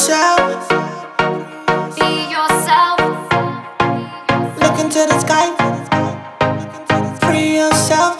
yourself. Be yourself. Look into the sky. Free yourself.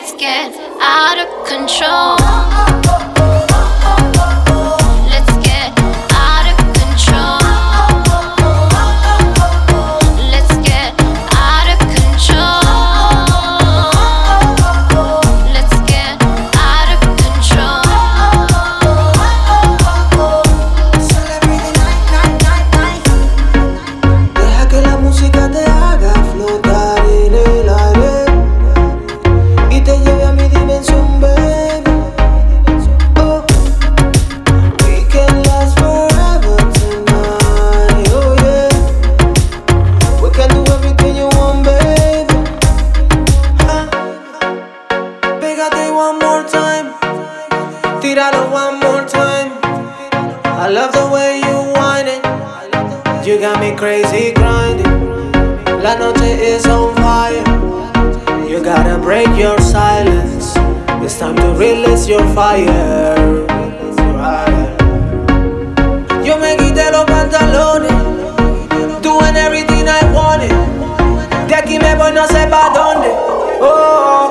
let's get out of control. a me crazy grinding. La noche is on fire. You gotta break your silence. It's time to release your fire. Yo me quité los pantalones. Doing everything I wanted. De aquí me voy no sé pa' dónde. oh.